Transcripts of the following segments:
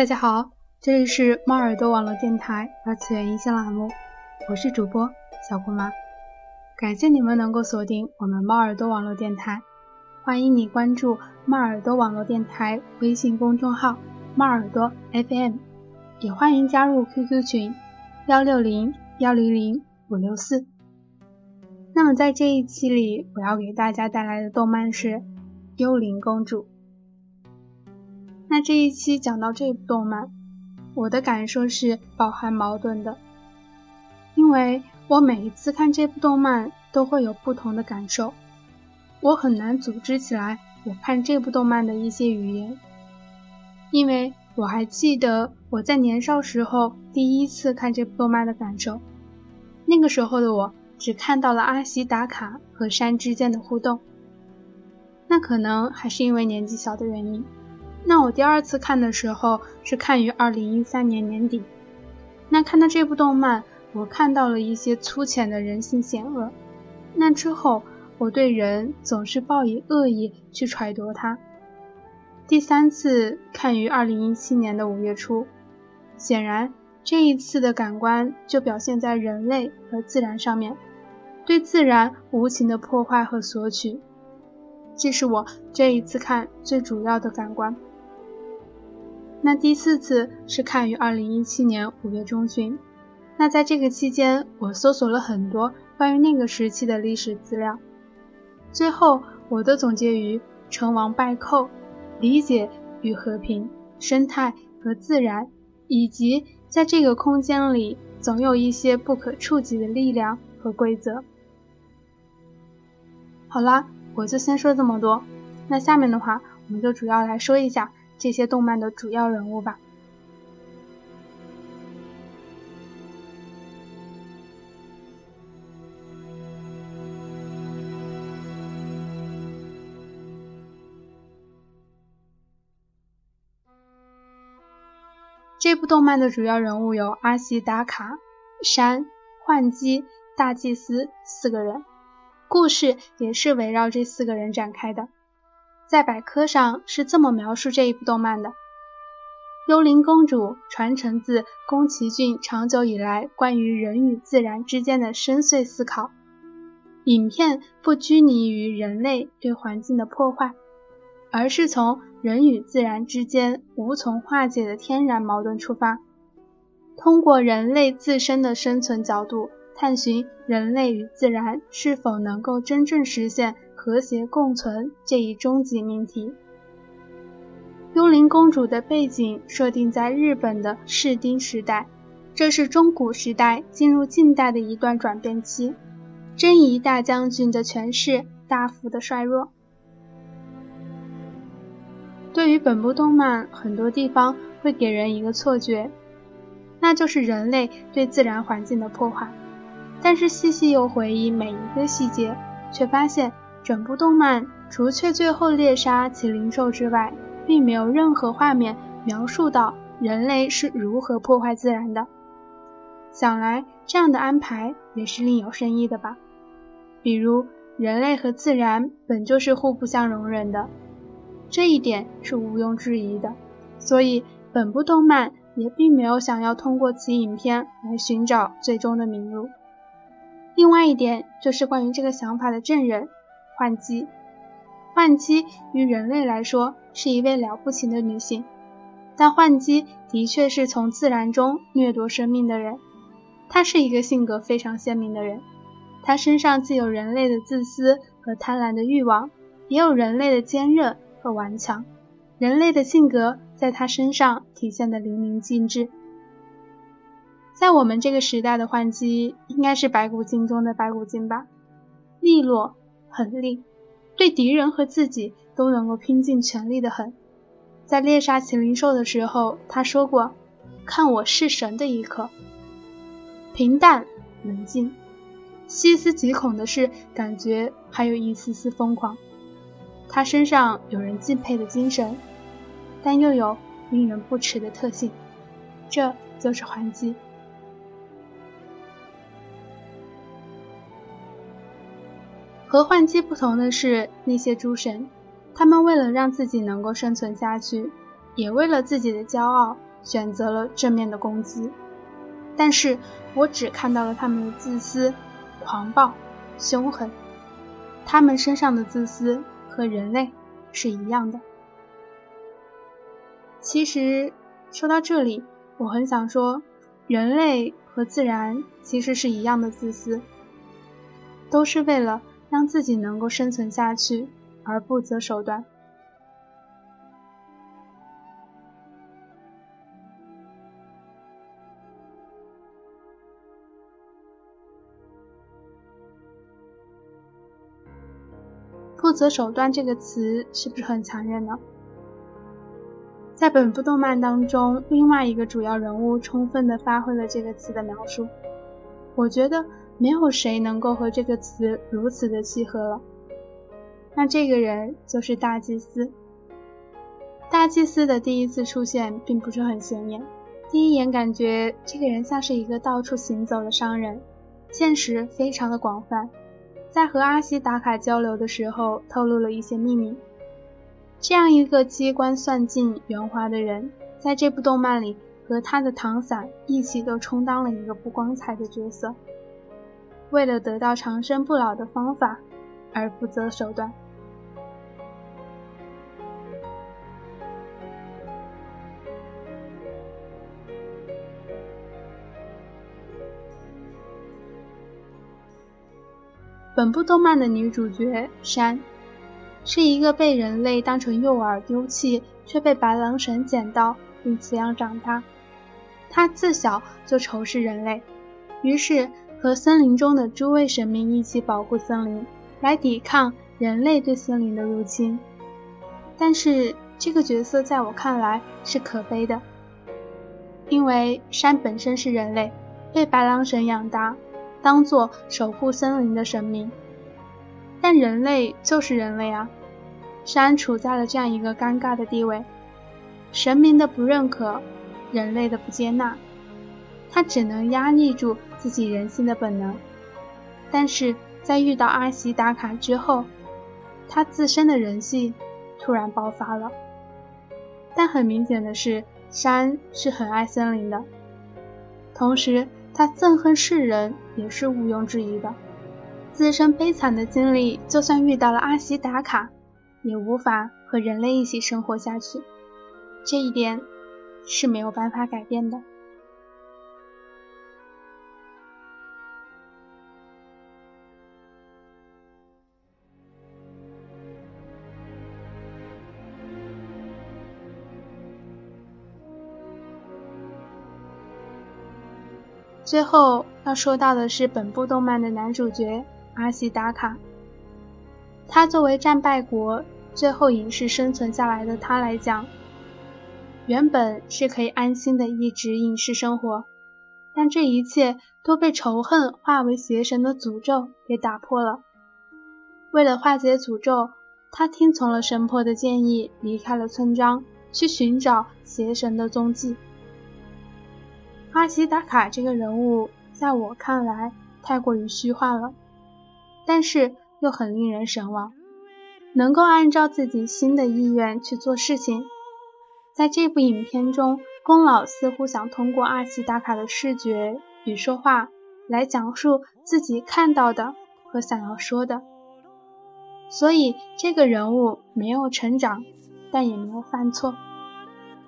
大家好，这里是猫耳朵网络电台二次元音像栏目，我是主播小姑妈，感谢你们能够锁定我们猫耳朵网络电台，欢迎你关注猫耳朵网络电台微信公众号猫耳朵 FM，也欢迎加入 QQ 群幺六零幺零零五六四。那么在这一期里，我要给大家带来的动漫是《幽灵公主》。那这一期讲到这部动漫，我的感受是饱含矛盾的，因为我每一次看这部动漫都会有不同的感受，我很难组织起来我看这部动漫的一些语言，因为我还记得我在年少时候第一次看这部动漫的感受，那个时候的我只看到了阿西达卡和山之间的互动，那可能还是因为年纪小的原因。那我第二次看的时候是看于二零一三年年底。那看到这部动漫，我看到了一些粗浅的人性险恶。那之后，我对人总是抱以恶意去揣度他。第三次看于二零一七年的五月初，显然这一次的感官就表现在人类和自然上面，对自然无情的破坏和索取，这是我这一次看最主要的感官。那第四次是看于二零一七年五月中旬，那在这个期间，我搜索了很多关于那个时期的历史资料，最后我的总结于成王败寇、理解与和平、生态和自然，以及在这个空间里总有一些不可触及的力量和规则。好啦，我就先说这么多，那下面的话，我们就主要来说一下。这些动漫的主要人物吧。这部动漫的主要人物有阿西达卡、山、幻姬、大祭司四个人，故事也是围绕这四个人展开的。在百科上是这么描述这一部动漫的：幽灵公主传承自宫崎骏长久以来关于人与自然之间的深邃思考。影片不拘泥于人类对环境的破坏，而是从人与自然之间无从化解的天然矛盾出发，通过人类自身的生存角度，探寻人类与自然是否能够真正实现。和谐共存这一终极命题。幽灵公主的背景设定在日本的室町时代，这是中古时代进入近代的一段转变期。真仪大将军的权势大幅的衰弱。对于本部动漫，很多地方会给人一个错觉，那就是人类对自然环境的破坏。但是细细又回忆每一个细节，却发现。整部动漫除却最后猎杀麒麟兽之外，并没有任何画面描述到人类是如何破坏自然的。想来这样的安排也是另有深意的吧？比如人类和自然本就是互不相容忍的，这一点是毋庸置疑的。所以本部动漫也并没有想要通过此影片来寻找最终的明路。另外一点就是关于这个想法的证人。幻姬，幻姬于人类来说是一位了不起的女性，但幻姬的确是从自然中掠夺生命的人。她是一个性格非常鲜明的人，她身上既有人类的自私和贪婪的欲望，也有人类的坚韧和顽强。人类的性格在她身上体现的淋漓尽致。在我们这个时代的幻姬，应该是白骨精中的白骨精吧，利落。狠厉，对敌人和自己都能够拼尽全力的很。在猎杀麒麟兽的时候，他说过：“看我是神的一刻。”平淡冷静，细思极恐的是，感觉还有一丝丝疯狂。他身上有人敬佩的精神，但又有令人不齿的特性，这就是还击。和幻姬不同的是，那些诸神，他们为了让自己能够生存下去，也为了自己的骄傲选择了正面的攻击，但是我只看到了他们的自私、狂暴、凶狠。他们身上的自私和人类是一样的。其实说到这里，我很想说，人类和自然其实是一样的自私，都是为了让自己能够生存下去而不择手段。不择手段这个词是不是很残忍呢？在本部动漫当中，另外一个主要人物充分的发挥了这个词的描述。我觉得没有谁能够和这个词如此的契合了。那这个人就是大祭司。大祭司的第一次出现并不是很显眼，第一眼感觉这个人像是一个到处行走的商人，见识非常的广泛。在和阿西达卡交流的时候，透露了一些秘密。这样一个机关算尽、圆滑的人，在这部动漫里和他的唐伞一起都充当了一个不光彩的角色。为了得到长生不老的方法而不择手段。本部动漫的女主角山，是一个被人类当成诱饵丢弃，却被白狼神捡到并抚养长大。她自小就仇视人类，于是和森林中的诸位神明一起保护森林，来抵抗人类对森林的入侵。但是这个角色在我看来是可悲的，因为山本身是人类，被白狼神养大。当做守护森林的神明，但人类就是人类啊！山处在了这样一个尴尬的地位，神明的不认可，人类的不接纳，他只能压抑住自己人性的本能。但是在遇到阿西达卡之后，他自身的人性突然爆发了。但很明显的是，山是很爱森林的，同时。他憎恨世人也是毋庸置疑的，自身悲惨的经历，就算遇到了阿西达卡，也无法和人类一起生活下去，这一点是没有办法改变的。最后要说到的是本部动漫的男主角阿西达卡。他作为战败国最后隐世生存下来的他来讲，原本是可以安心的一直隐世生活，但这一切都被仇恨化为邪神的诅咒给打破了。为了化解诅咒，他听从了神婆的建议，离开了村庄，去寻找邪神的踪迹。阿西达卡这个人物，在我看来太过于虚幻了，但是又很令人神往，能够按照自己心的意愿去做事情。在这部影片中，宫老似乎想通过阿西达卡的视觉与说话来讲述自己看到的和想要说的，所以这个人物没有成长，但也没有犯错。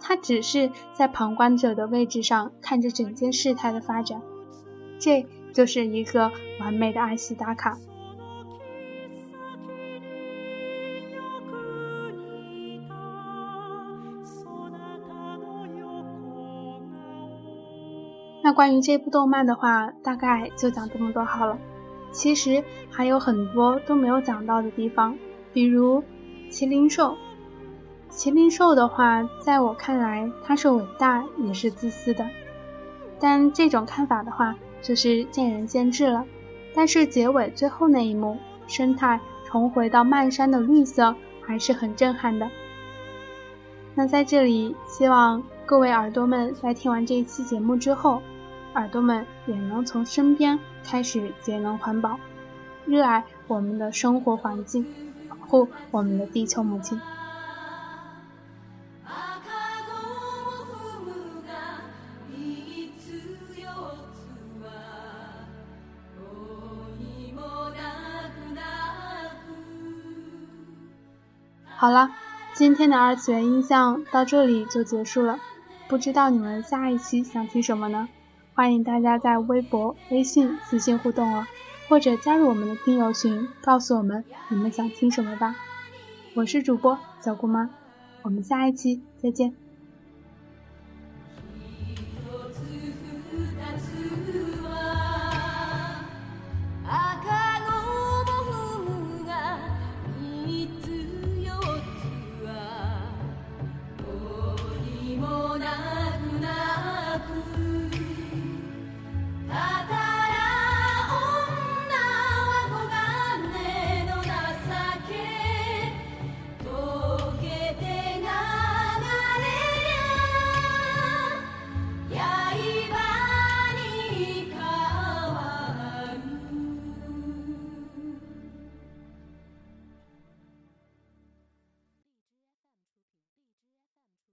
他只是在旁观者的位置上看着整件事态的发展，这就是一个完美的阿西达卡。那关于这部动漫的话，大概就讲这么多好了。其实还有很多都没有讲到的地方，比如麒麟兽。麒麟兽的话，在我看来，它是伟大也是自私的。但这种看法的话，就是见仁见智了。但是结尾最后那一幕，生态重回到漫山的绿色，还是很震撼的。那在这里，希望各位耳朵们在听完这一期节目之后，耳朵们也能从身边开始节能环保，热爱我们的生活环境，保护我们的地球母亲。好了，今天的二次元音像到这里就结束了。不知道你们下一期想听什么呢？欢迎大家在微博、微信私信互动哦，或者加入我们的听友群，告诉我们你们想听什么吧。我是主播小姑妈，我们下一期再见。